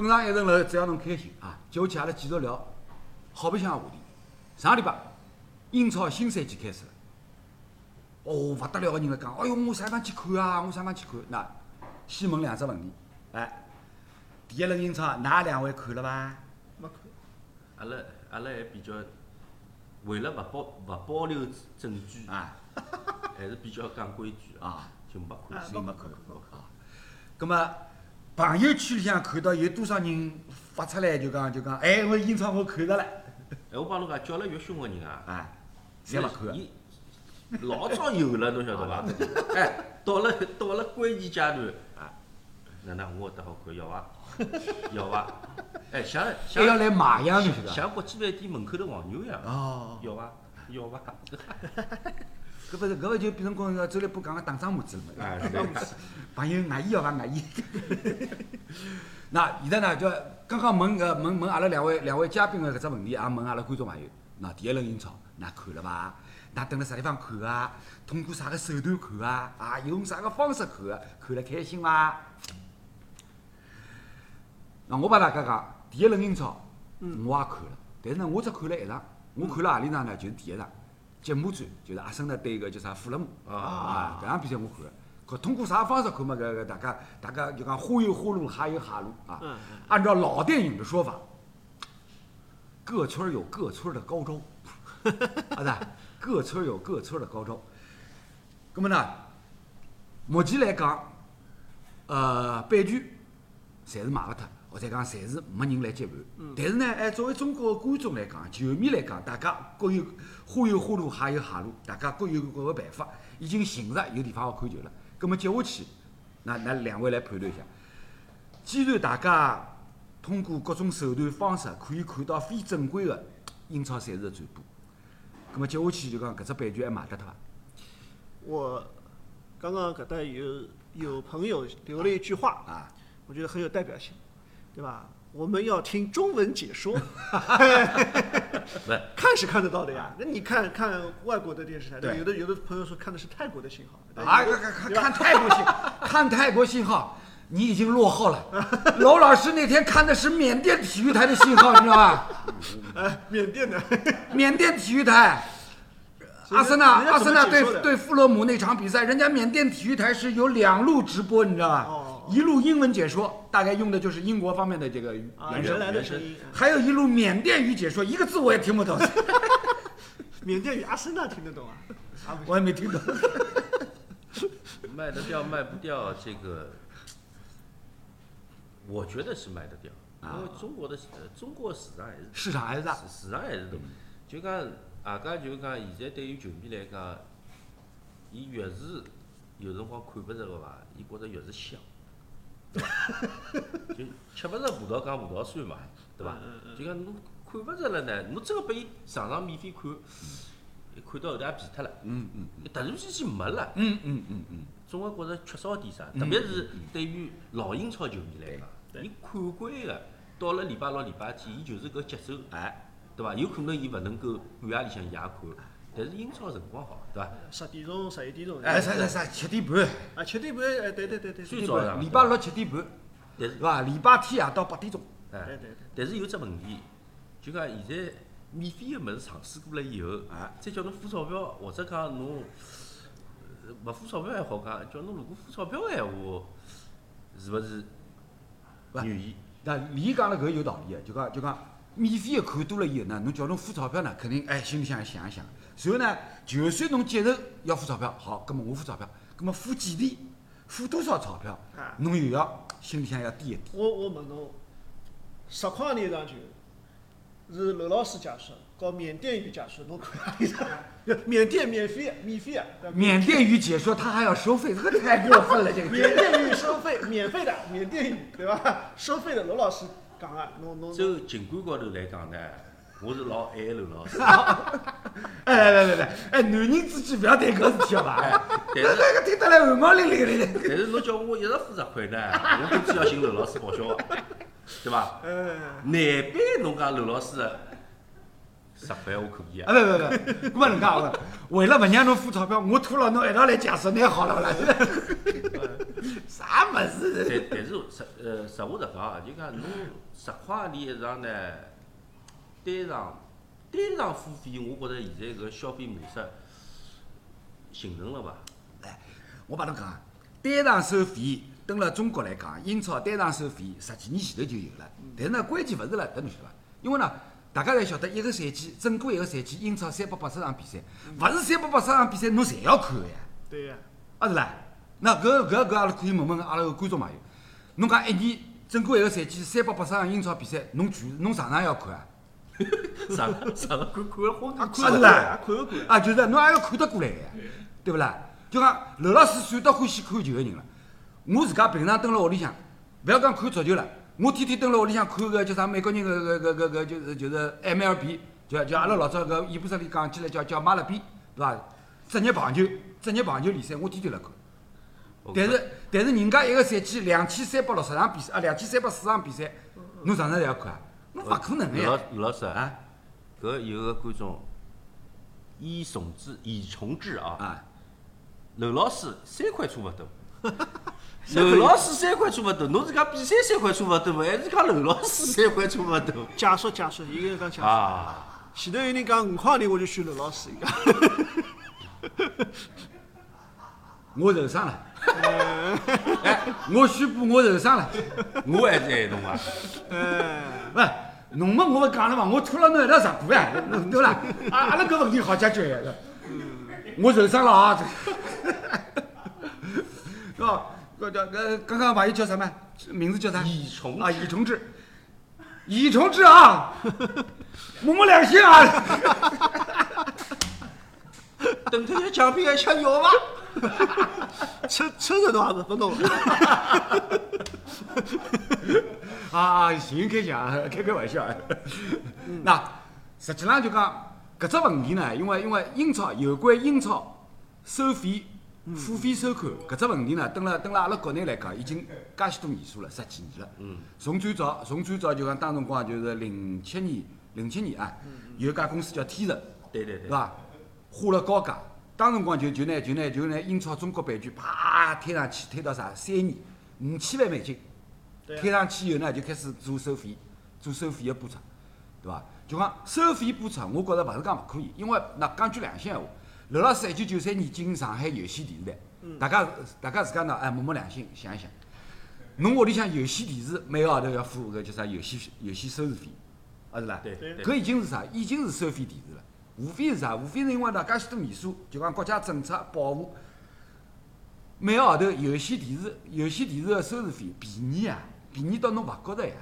跟上一层楼，只要侬开心啊，接下去阿拉继续聊好白相个话题。上个礼拜英超新赛季开始了，哦，勿得了个人来讲，哎哟，我啥辰光去看啊？我啥辰光去看？那先问两只问题，哎，第一轮英超，㑚两位看了伐？没看。阿拉阿拉还比较为了勿保勿保留证据，啊还是比较讲规矩啊，就没看。啊所以没看啊。葛么朋友圈里向看到有多少人发出来就讲就讲，哎，我英超我看着了，哎，我帮侬讲，叫了越凶个人啊，啊，侪勿看个。伊老早有了，侬晓得伐？哎，到了到了关键阶段，啊，哪能我得好看要伐？要 伐？哎，像还像要来买样，侬晓得伐？像国际饭店门口头黄牛一样，哦，要伐？要伐？搿勿是搿勿就变成讲个周立波讲个打仗模子了嘛？哎，对。朋友外衣要伐外衣？那现在呢，就刚刚问搿问问阿拉两位两位嘉宾个搿只问题，也问阿拉观众朋友。那第一轮英超，㑚看了伐？㑚蹲辣啥地方看啊？通过啥个手段看啊？啊，用啥个方式看啊？看了开心伐？那我帮大家讲，第一轮英超我也看了，但是呢，我只看了一场，我看了何里场呢？就是第一场，节目战，就是阿森纳对个叫啥富勒姆啊，搿场比赛我看了。搿通过啥方式看嘛？搿个大家大家就讲花有花路，哈有哈路啊。嗯按照老电影的说法，各村有各村儿的高招，啊是，各村有各村儿的高招。那么呢，目前来讲，呃，版权侪是买勿脱，或者讲侪是没人来接盘。但是呢，哎，作为中国的观众来讲，球迷来讲，大家各有花有花路，哈有哈路，大家各有各个办法，已经寻着有地方好看球了。那么接下去，那那两位来判断一下。既然大家通过各种手段方式可以看到非正规的英超赛事的转播，那么接下去就讲搿只版权还卖得脱伐？我刚刚搿搭有有朋友留了一句话，啊，我觉得很有代表性，对吧？我们要听中文解说，看是看得到的呀。那你看看外国的电视台，对有的有的朋友说看的是泰国的信号，啊，看看泰国信，看泰国信号，你已经落后了。娄老师那天看的是缅甸体育台的信号，你知道吧？哎，缅甸的，缅甸体育台，阿森纳阿森纳对对富勒姆那场比赛，人家缅甸体育台是有两路直播，你知道吧？哦一路英文解说，大概用的就是英国方面的这个啊，原声原来的声。声音，还有一路缅甸语解说，一个字我也听不懂，缅甸语阿森纳听得懂啊？啊，我也没听懂。卖得掉卖不掉，这个。我觉得是卖得掉，因为中国的呃中国市场还是市场还是大，市市场还是大。就讲大家就讲现在对于球迷来讲，伊越是有辰光看不着个伐，伊觉着越是香，对伐？就吃勿着葡萄讲葡萄酸嘛，对伐？就讲侬看勿着了呢，侬真个拨伊上场免费看，看到后头也皮脱了，嗯嗯突然之间没了。嗯嗯嗯嗯，总归觉着缺少点啥，嗯特别是对于老英超球迷来讲，对伊看惯个，到了礼拜六、礼拜天，伊就是搿节奏，哎，对伐？有可能伊勿能够半夜里向也看，但是英超辰光好，对伐？十点钟、十一点钟，哎啥啥啥七点半，啊，七点半，哎，对对对对，最早上礼拜六七点半，但是是吧？礼拜天夜到八点钟，哎对对对，但是有只问题，就讲现在免费个物事尝试过了以后，啊再叫侬付钞票，或者讲侬呃勿付钞票还好讲，叫侬如果付钞票个闲话，是勿是不愿意？那李讲了搿有道理个，就讲就讲免费个看多了以后呢，侬叫侬付钞票呢，肯定哎心里向想一想。然后呢，就算侬接受要付钞票，好，葛末我付钞票，葛末付几钿，付多少钞票啊，侬又要心里向要低一点。我我问侬，十块钿一场球，是罗老师解说，和缅甸语解说，侬看何里场？缅甸免费，免费啊！缅甸语解说他还要收费，这个太过分了，这个。缅甸语收费，免费的缅甸语，对吧？收费的罗老师讲啊，侬侬侬就情感高头来讲呢，我是老爱刘老师。哎来来来来，哎，男人之间勿要谈搿事体好伐？哎，但是那个听得来汗毛淋漓的。但是侬叫我一直付十块呢，我估计要寻刘老师报销个，对伐？嗯，难办侬讲刘老师十块我可以啊，啊。不不不，搿么能介个，为了勿让侬付钞票，我拖牢侬一道来解释，拿好了勿啦？啥物事？但但是实呃实话实讲啊，就讲侬十块钿一场呢，单场单场付费，我觉着现在搿个消费模式形成了伐？哎我帮侬讲啊，单场收费，蹲辣中国来讲，英超单场收费十几年前头就有了。但是呢，关键勿是辣搿侬晓得伐？因为呢，大家侪晓得一个赛季，整个一个赛季，英超三百八十场比赛，勿是三百八十场比赛侬侪要看个呀。对呀，啊是啦，那搿搿搿阿拉可以问问阿拉个观众朋友，侬讲一年整个一个赛季三百八十场英超比赛，侬全侬常常要看啊？上 个啥个看看了昏过去啊是看得啦看得过。啊，就是侬也要看得过来个呀，对勿啦？就讲刘老师算得欢喜看球个人了。我自家平常蹲辣屋里向，勿要讲看足球了，我天天蹲辣屋里向看个叫啥美国人个个个个就是就是 MLB，就就阿拉老早搿伊布斯里讲起来叫叫马勒比，对伐？职业棒球，职业棒球联赛我天天辣看。但是但是人家一个赛季两千三百六十场比赛啊，两千三百四十场比赛，侬常常侪要看啊？侬勿可能个刘老！刘老师啊，啊搿有个观众以从之以从之啊，啊！刘老师三块差勿多。刘老师三块差勿多，侬是讲比赛三块差勿多，还是讲刘老师三块差勿多？解说解说，一个人讲解说。啊，前头有人讲五块钿，我就选刘老师。伊 讲我受伤了，哎，我宣布我受伤了。我还是爱侬啊。哎，勿，侬么我勿讲了嘛，我拖了侬一道直播呀，对勿啦？阿阿拉搿问题好解决呀。我受伤了啊！是 吧？搿叫搿刚刚朋友叫什么？名字叫啥？易崇啊，易崇志。易崇志啊，摸摸良心啊！等他些奖品还吃药伐？车车子侬也勿弄。啊，行开讲，开开玩笑。那实际上就讲搿只问题呢，因为因为英超有关英超收费、付费收看搿只问题呢，蹲辣蹲辣阿拉国内来讲，已经介许多年数了，十几年了。嗯。从最早从最早就讲当辰光就是零七年零七年啊，有一家公司叫天神，对对对。是伐？花了高价，当辰光就就拿就拿就拿英超中国版权啪推上去，推到啥三年五千万美金。推上去以后呢，就开始做收费，做收费个播出，对伐？就讲收费播出，我觉着勿是讲勿可以，因为那讲句良心闲话，刘老师一九九三年进上海有线电视台，大家大家自家呢，哎摸摸良心想一想，侬屋里向有线电视每个号头要付搿叫啥有线有线收视费，啊是啦？对对搿已经是啥？已经是收费电视了。无非是啥？无非是因为呢，介许多年数，就讲国家政策保护，每个号头有线电视有线电视个收视费便宜啊，便宜到侬勿觉着呀，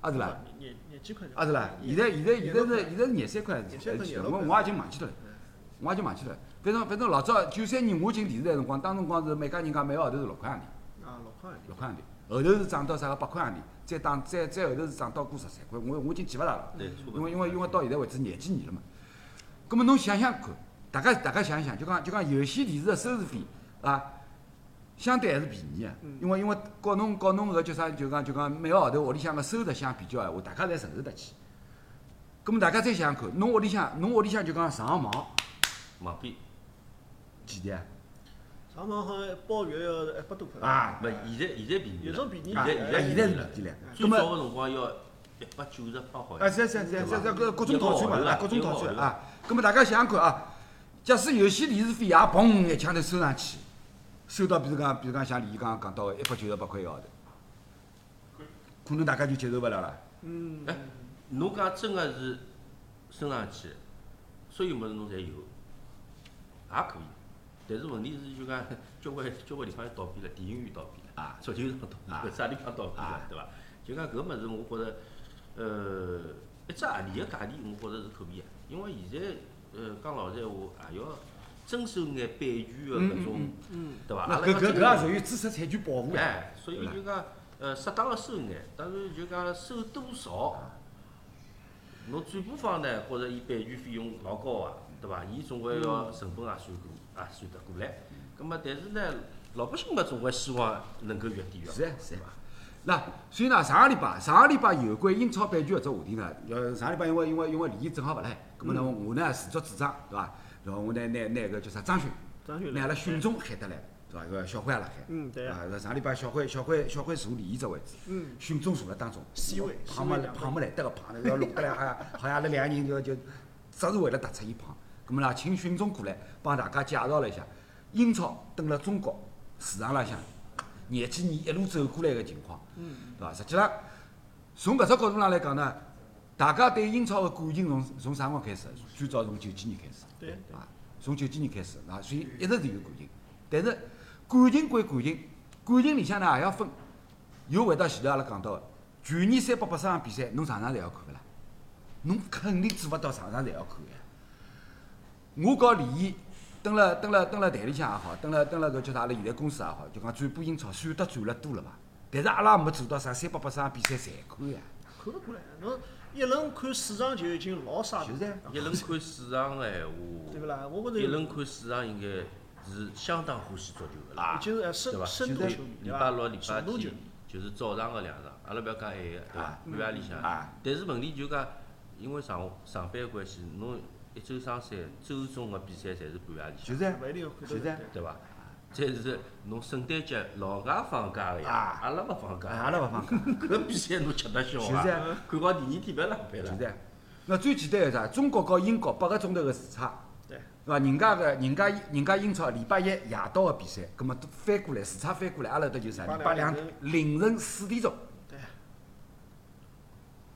啊是啦？廿廿几块。啊是啦？现在现在现在是现在是廿三块廿三块一期廿六块我我也已经忘记脱了，我也已经忘记脱了。反正反正老早九三年我进电视台辰光，当辰光是每家人家每个号头是六块洋钿，啊，六块洋钿。六块洋钿，后头是涨到啥个八块洋钿，再当再再后头是涨到过十三块，我我已经记勿大了。因为因为因为到现在为止廿几年了嘛。葛末侬想想看，大家大家想一想，就讲就讲有线电视的收视费啊，相对还是便宜啊。因为因为告侬告侬搿叫啥，就讲就讲每个号头屋里向个收入相比较闲话，大家侪承受得起。葛末大家再想想看，侬屋里向侬屋里向就讲上网网费。几钿啊？上网好像一包月要一百多块。啊，勿，现在现在便宜了。有种便宜啊，现在现在是便宜了。葛末最早个辰光要一百九十八好啊，像。是是是是是，搿各种套餐嘛，各种套餐啊。葛末大家想想看啊，假使有些电视费也砰一枪头收上去，收到比如讲比如讲像李毅刚刚讲到个一百九十八块一个号头，可能大家就接受勿了了。嗯。哎，侬讲真个是升上去，所有物事侬侪有，也可以。但是问题是就讲 交关交关地方要倒闭了，电影院倒闭了，啊足球场倒闭了，啥地方倒闭了啊，对伐？就讲搿物事，我觉着，呃，一只合理个价钿，我觉着是可以个。因为现在，呃，讲老实闲话，也要遵守眼版权个搿种，嗯。对伐？那阿拉搿搿搿也属于知识产权保护。哎，所以就讲，呃，适当个收眼，当然就讲收多少，侬转播方呢，觉着伊版权费用老高啊，对伐？伊总归要成本也算过，也算得过来。葛末但是呢，老百姓嘛，总归希望能够越低越好，是啊是啊？那所以呢，上个礼拜上个礼拜有关英超版权搿只话题呢，要，上个礼拜因为因为因为李毅正好勿辣海，葛末呢我呢自作主张，对伐？然后我拿拿拿个叫啥张勋，张勋拿阿拉训总喊得来，是伐？搿个小辉也辣海，嗯对啊，搿上礼拜小辉小辉小辉坐第一只位置，嗯，训中坐辣当中，C 位胖么胖么来得个胖，要弄得来好像好像阿拉两个人就就只是为了突出伊胖。葛末啦，请训中过来帮大家介绍了一下英超登了中国市场浪向廿几年一路走过来个情况，嗯，对伐？实际上从搿只角度上来讲呢，大家对英超个感情从从啥辰光开始？最早从九几年开始。对啊，从九几年开始，啊，所以一直是有感情。但是感情归感情，感情里向呢也要分。又回到前头阿拉讲到个，去年三百八十场比赛，侬场场侪要看勿啦？侬肯定做勿到场场侪要看呀。我告李毅，蹲辣蹲辣蹲辣台里向也好，蹲辣蹲辣搿叫啥阿拉现在公司也好，就讲转播英超算得转了多了伐？但是阿拉也没做到啥三百八十场比赛侪看呀。看勿过来。侬一轮看四场就已经老傻了，就是啊一轮看市场个闲话，对勿啦？我觉着一轮看市场应该是相当欢喜足球个啦，对伐？深度现在球迷，礼拜六、礼拜天，就是早上个两场，阿拉勿要讲晚个，对伐啊？半夜里向啊，但是问题就讲，因为上上班个关系，侬一周双赛，周中个比赛侪是半夜里向，就是啊勿一定看就是啊得对伐？再是侬圣诞节老外放假个呀啊，阿拉勿放哎假，阿拉勿放假。搿比赛侬吃得消就是啊啊？看好第二天勿要上班了。就这，那最简单个啥？中国和英国八个钟头个时差，对，是伐？人家个人家人家英超礼拜一夜到个比赛，葛末翻过来时差翻过来，阿拉搭就是啥？礼拜两凌晨四点钟。对。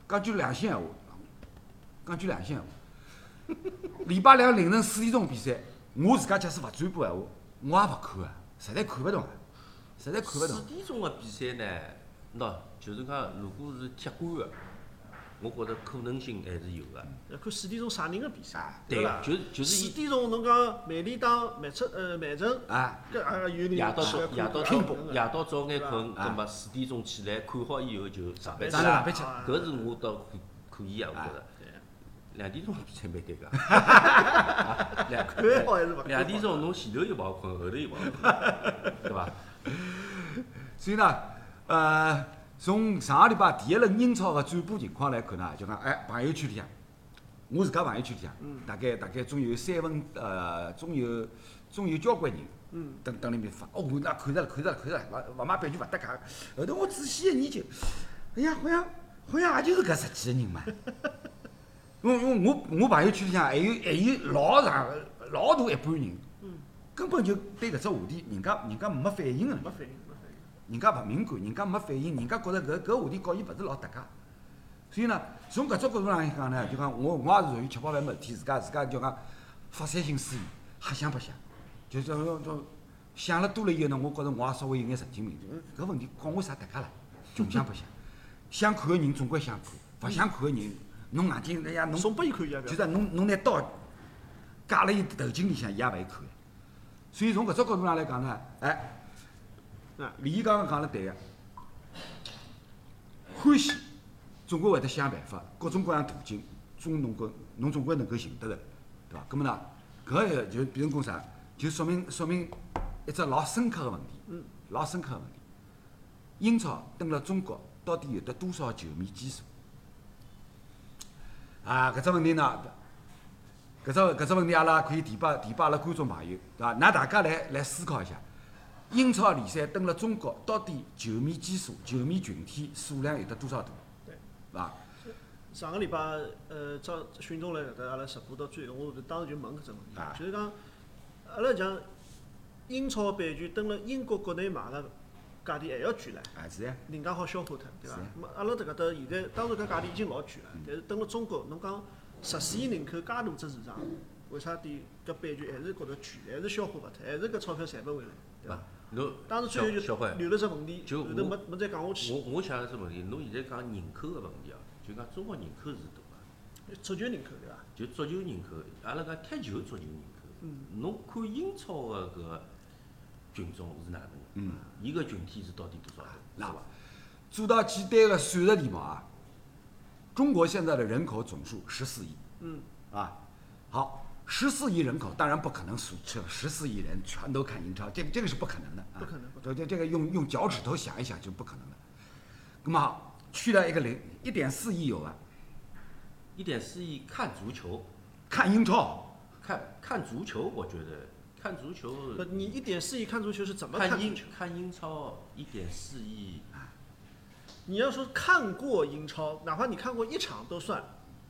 讲句良心闲话，讲句良心闲话，礼拜两凌晨四点钟比赛，我自家假使勿转播闲话，我也勿看啊，实在看勿懂啊，实在看勿懂四。点钟个比赛呢，喏，就是讲，如果是铁杆个，我觉着可能性还是有个。要看四点钟啥人个比赛，对伐？就就是四点钟侬讲曼联打曼彻呃曼城，啊，搿也有人夜到早夜到看早夜到早眼困，啊葛末四点钟起来看好以后就上班去上来上了。班去啊搿是我倒可可以啊，我觉着。对两点钟比赛 蛮尴尬。两看好还是勿？两点钟侬前头又勿好困，后头又勿好困，对伐？所以呢，呃，从上个礼拜第一轮英超个转播情况来看呢，就讲哎，朋友圈里向，我自家朋友圈里向，大概大概总有三分呃，总有总有交关人，嗯，等等里面发，哦，那看着了，看着了，看着了，勿勿买票就勿搭界。后头我仔细一研究，哎呀，好像好像也就是搿十几个人嘛。因为因为我我朋友圈里向还有还有老长老大一半人，根本就对搿只话题，人家人家没反应个。没反应，没反应。人家勿敏感，人家没反应，人家觉着搿搿话题告伊勿是老搭界。所以呢，从搿只角度上来讲呢，就讲我我也是属于吃饱饭没事体，自家自家就讲发散性思维，瞎想白想，就是说说想了多了以后呢，我觉着我也稍微有眼神经病，就搿问题告我啥搭界啦？穷想白想，想看个人总归想看，勿想看个人，侬眼睛哎呀侬送拨伊看一下，就讲侬侬拿刀架辣伊头颈里向，伊也勿会看。所以从搿只角度上来讲呢，哎。啊，李毅刚刚讲了对个，欢喜总归会得想办法，各种各样途径，总能够侬总归能够寻得着，对伐？葛末呢，搿个就变成讲啥？就说明说明一只老深刻个问题，嗯，老深刻个问题。英超登了中国，到底有得多少球迷基数？啊，搿只问题呢，搿只搿只问题阿拉可以提拨提拨阿拉观众朋友，对伐？㑚大家来来思考一下。英超联赛登了中国，到底球迷基数、球迷群体数量有得多少大？对，是伐？上个礼拜，呃，张训总来搿搭阿拉直播到最后，我当时就问搿只问题啊，就是讲，阿拉讲英超版权登了英国国内买个价钿还要贵唻，啊，是呀，人家好消化脱，对伐是阿拉迭搿搭现在，当然搿价钿已经老贵了，但是等了中国，侬讲十四亿人口介大只市场，为啥点搿版权还是觉着贵，还是消化勿脱，还是搿钞票赚勿回来，对伐？侬当时最后就留了只问题，就后头我没没再讲下去。我我想个只问题，侬现在讲人口个问题啊，就讲中国人口是大个，足球人口对伐？就足球人口，阿拉讲踢球足球人口，嗯。侬看英超个搿群众是哪能个？嗯，伊个群体是到底多少人？那？做到简单的算术题目啊。中国现在的人口总数十四亿嗯，啊，好，十四亿人口当然不可能数这十四亿人全都看英超，这个这个是不可能的啊，不可能不这这这个用用脚趾头想一想就不可能的。那么好，去掉一个零，一点四亿有啊，一点四亿看足球，看英超，看看足球，我觉得看足球。不，你一点四亿看足球是怎么看英看英超一点四亿，你要说看过英超，哪怕你看过一场都算，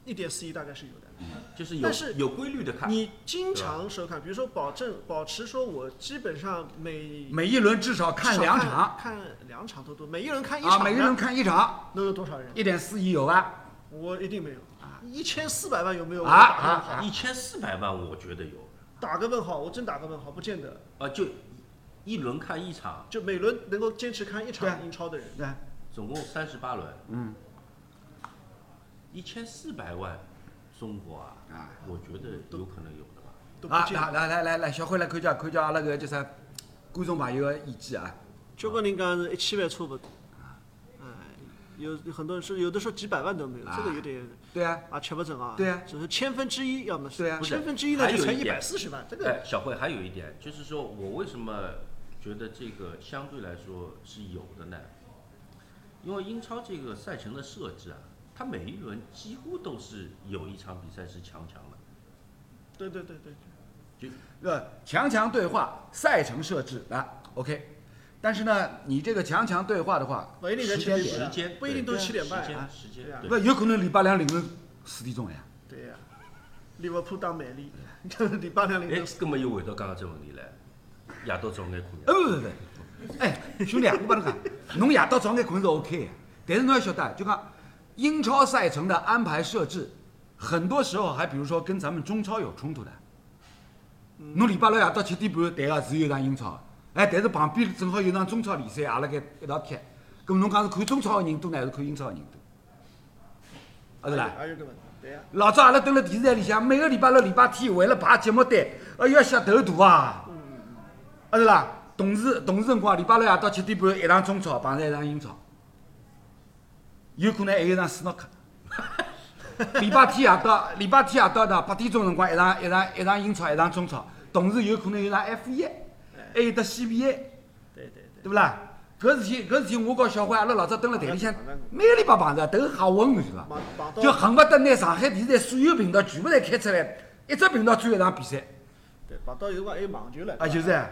一点四亿大概是有的。就是有但是有规律的看。你经常收看，比如说保证保持说，我基本上每每一轮至少看两场。看两场都多，每一轮看一啊，场，每一轮看一场，能有多少人？一点四亿有吧？我一定没有，一千四百万有没有？啊。啊。一千四百万，我觉得有打个问号，我真打个问号，不见得。啊，就一轮看一场，就每轮能够坚持看一场英超的人，对，总共三十八轮，嗯，一千四百万，中国啊，啊我觉得有可能有的吧。啊，都不见得。来来来来来，小辉来看一下看叫阿拉个叫啥观众朋友的意见啊。交关人讲是一千万差不多，哎，有有很多人说有的说几百万都没有，这个有点对啊，啊吃不准啊。对啊。只是千分之一，要么是对啊。千分之一呢就乘一百四十万，这个哎，小慧还有一点，就是说我为什么觉得这个相对来说是有的呢？因为英超这个赛程的设置啊，它每一轮几乎都是有一场比赛是强强的，对对对对，就呃，强强对话，赛程设置啊，OK。但是呢，你这个强强对话的话，不一定在时间点七点时间不一定都对七点半啊。时间对啊。不有可能礼拜两凌晨四点钟呀。对呀。利物浦打曼联，礼拜两凌哎晨，根本又回到刚刚这问题来，夜到早眼困呃，不不不，哎，兄弟啊，我帮你讲，侬夜到早眼困是 OK 的，但是侬要晓得，就讲英超赛程的安排设置，很多时候还比如说跟咱们中超有冲突的。侬礼拜六夜到七点半，对个是有一场英超，哎，但是旁边正好有场中超联赛，阿拉该一道踢，咁侬讲是看中超的人多呢，还是看英超的人多？啊是啦。还有个问题，对呀。老早阿拉蹲辣电视台里向，每个礼拜六、礼拜天为了排节目单，哎呀，想头大啊！啊是啦，同时同时辰光，礼拜六夜到七点半一场中超碰上一场英超，有可能还有一场斯诺克。礼拜天夜到礼拜天夜到呢八点钟辰光一场一场一场英超一场中超，同时有可能有一场 F 一，还有得 CBA，对对对，对不啦？搿事体搿事体我告小辉阿拉老早蹲辣台里向，每个礼拜碰着，头吓昏是伐？就恨不得拿上海电视台所有频道全部侪开出来，一只频道转一场比赛，对，碰到有辰光还有网球了。啊，就是啊，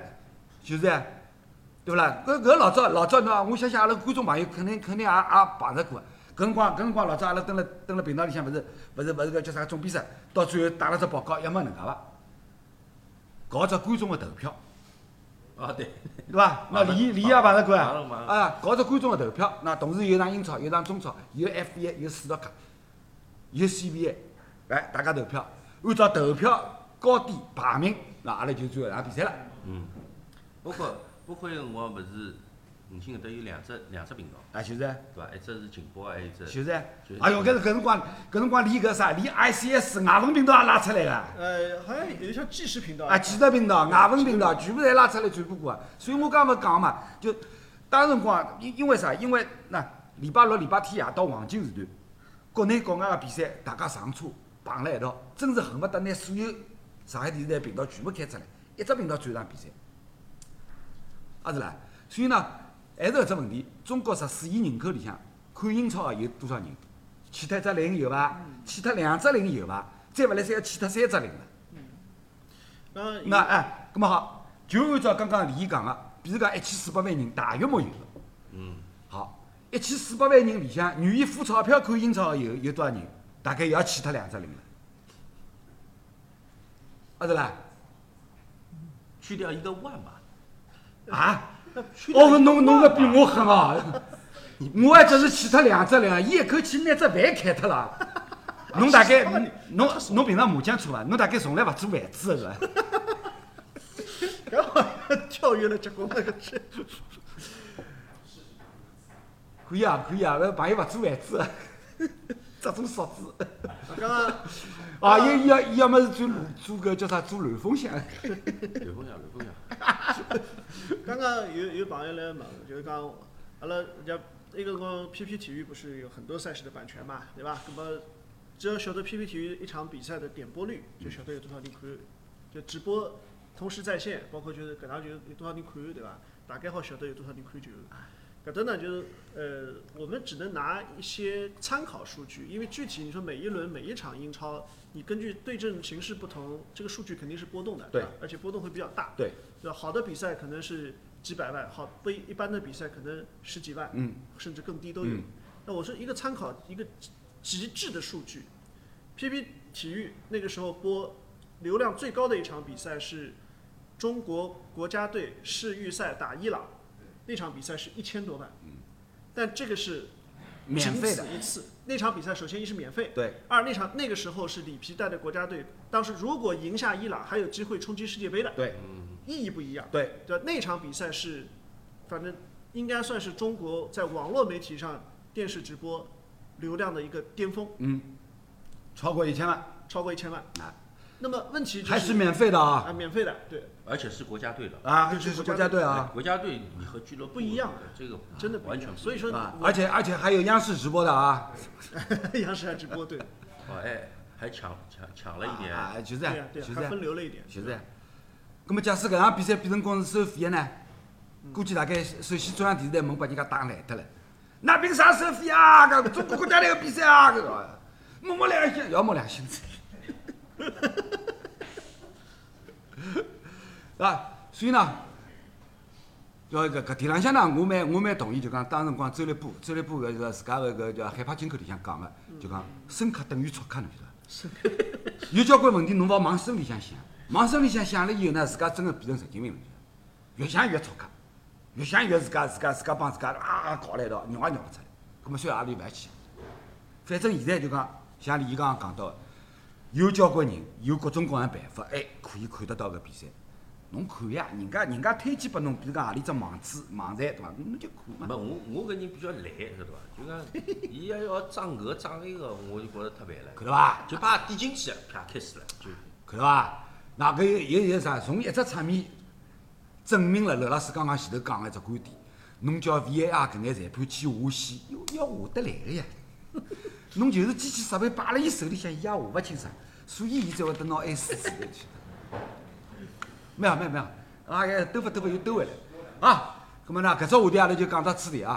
就是啊，对勿啦？搿搿老早老早喏，我相信阿拉观众朋友肯定肯定也也碰着过。搿辰光搿辰光老早阿拉蹲辣蹲辣频道里向，勿是勿是勿是搿叫啥总比赛，到最后打了只报告，要么能介伐？搞只观众个投票。啊，对，对伐？那李李也碰着过啊，啊，搞只观众的投票，那同时有场英超，有场中超，有 F 一，有斯诺克，有 CBA，来，大家投票，按照投票高低排名，那阿拉就最后一场比赛了。嗯，包括包括有辰光勿是五星搿搭有两只两只频道，啊，就是，对伐？一只是劲播，还有一只就是，就是哎哟，搿是搿辰光，搿辰光连搿啥，连 ICS 外文频道也拉出来了。呃，好像有点像纪实频道。啊，纪实频道、外文频道全部侪拉出来传播过啊。所以我刚勿讲嘛，就当辰光，因因为啥？因为那礼拜六、礼拜天夜到黄金时段，国内国外个比赛大家上车碰辣一道，真是恨不得拿所有上海电视台频道全部开出来，一只频道转场比赛。啊是啦，所以呢，还是搿只问题，中国十四亿人口里向看英超个有多少人？去脱一只零有伐？去脱两只零有伐？再勿来三要去脱三只零了。那那哎，咁么好，就按照刚刚李毅讲个，比如讲一千四百万人，大约莫有个。嗯，好，一千四百万人里向，愿意付钞票看英超个有有多少人？大概也要去脱两只零了。啊是啦，去掉一个万吧。啊，哦，侬侬个比我狠哦！我还只是去脱两只零，伊一口气拿只饭开脱了。侬大概侬侬平常麻将搓伐？侬大概从来勿做饭子个是伐？搿好像跳跃了结棍那个是。可以啊，可以啊，搿朋友勿做饭子，只做勺子。刚刚啊，要伊要么是做做个叫啥做乱风箱，刘峰阳，刘峰阳，刚刚有有朋友来问，就是讲阿拉人家那个辰光 PP 体育不是有很多赛事的版权嘛，对吧？那么只要晓得 PP 体育一场比赛的点播率，就晓得有多少人看，就直播同时在线，包括就是搿场就有多少人看，对吧？大概好晓得有多少人看球。搿搭呢就是呃，我们只能拿一些参考数据，因为具体你说每一轮每一场英超，你根据对阵形势不同，这个数据肯定是波动的，对吧？而且波动会比较大，对，对吧？好的比赛可能是几百万，好不一一般的比赛可能十几万，嗯，甚至更低都有。嗯那我说一个参考一个极致的数据，PP 体育那个时候播流量最高的一场比赛是中国国家队世预赛打伊朗，那场比赛是一千多万，但这个是仅免费的此，一次。那场比赛首先一是免费，对，二那场那个时候是里皮带的国家队，当时如果赢下伊朗，还有机会冲击世界杯的，对，意义不一样。对，对？那场比赛是，反正应该算是中国在网络媒体上电视直播流量的一个巅峰，嗯，超过一千万，超过一千万。啊那么问题就是还是免费的啊，啊，免费的，对，而且是国家队的。啊，这是国家队啊，国家队你和俱乐部不一样，这个真的不完全不一样所以说啊，而且而且还有央视直播的啊，央视还直播，对，哦哎，还抢抢抢了一点，啊，就是对呀、对呀、还就是分流了一点，就这样。那么假使搿场比赛变成光是收费的呢？估计大概首先中央电视台门把人家打烂脱了。那凭啥收费啊？搿中国国家队个比赛啊，搿个摸摸良心，要摸良心子。啊，所以呢，要搿搿点浪向呢，我蛮我蛮同意，就讲当辰光周立波，周立波搿个自家搿个叫海派金口里向讲个，就讲深刻等于错刻，侬晓得伐？有交关问题侬勿好往深里向想，往深里向想了以后呢，自家真个变成神经病了，越想越错刻，越想越自家自家自家帮自家啊搞了一道，绕也绕勿出来，葛末算阿里勿要去。反正现在就讲，像李刚刚讲到的，有交关人有各种各样办法，哎，可以看得到搿比赛。侬看呀，人家人家推荐拨侬，比如讲何里只网址、网站，对伐？侬就看嘛。没我我搿人比较懒，晓得伐？就讲 伊要要装搿个装那个，我就觉着太烦了。看到伐？就把点进去，啪开始了，就看到伐？那搿有有有啥？从一只侧面证明了刘老师刚刚前头讲个一只观点，侬叫 VAR 搿眼裁判去下线，要要下得来个呀。侬就是机器设备摆辣伊手里向，伊也下勿清爽，所以伊才会得拿 S 字去。没有没有没有，啊，兜发兜发又兜回来。啊，那么呢，搿只话题阿拉就讲到此地啊。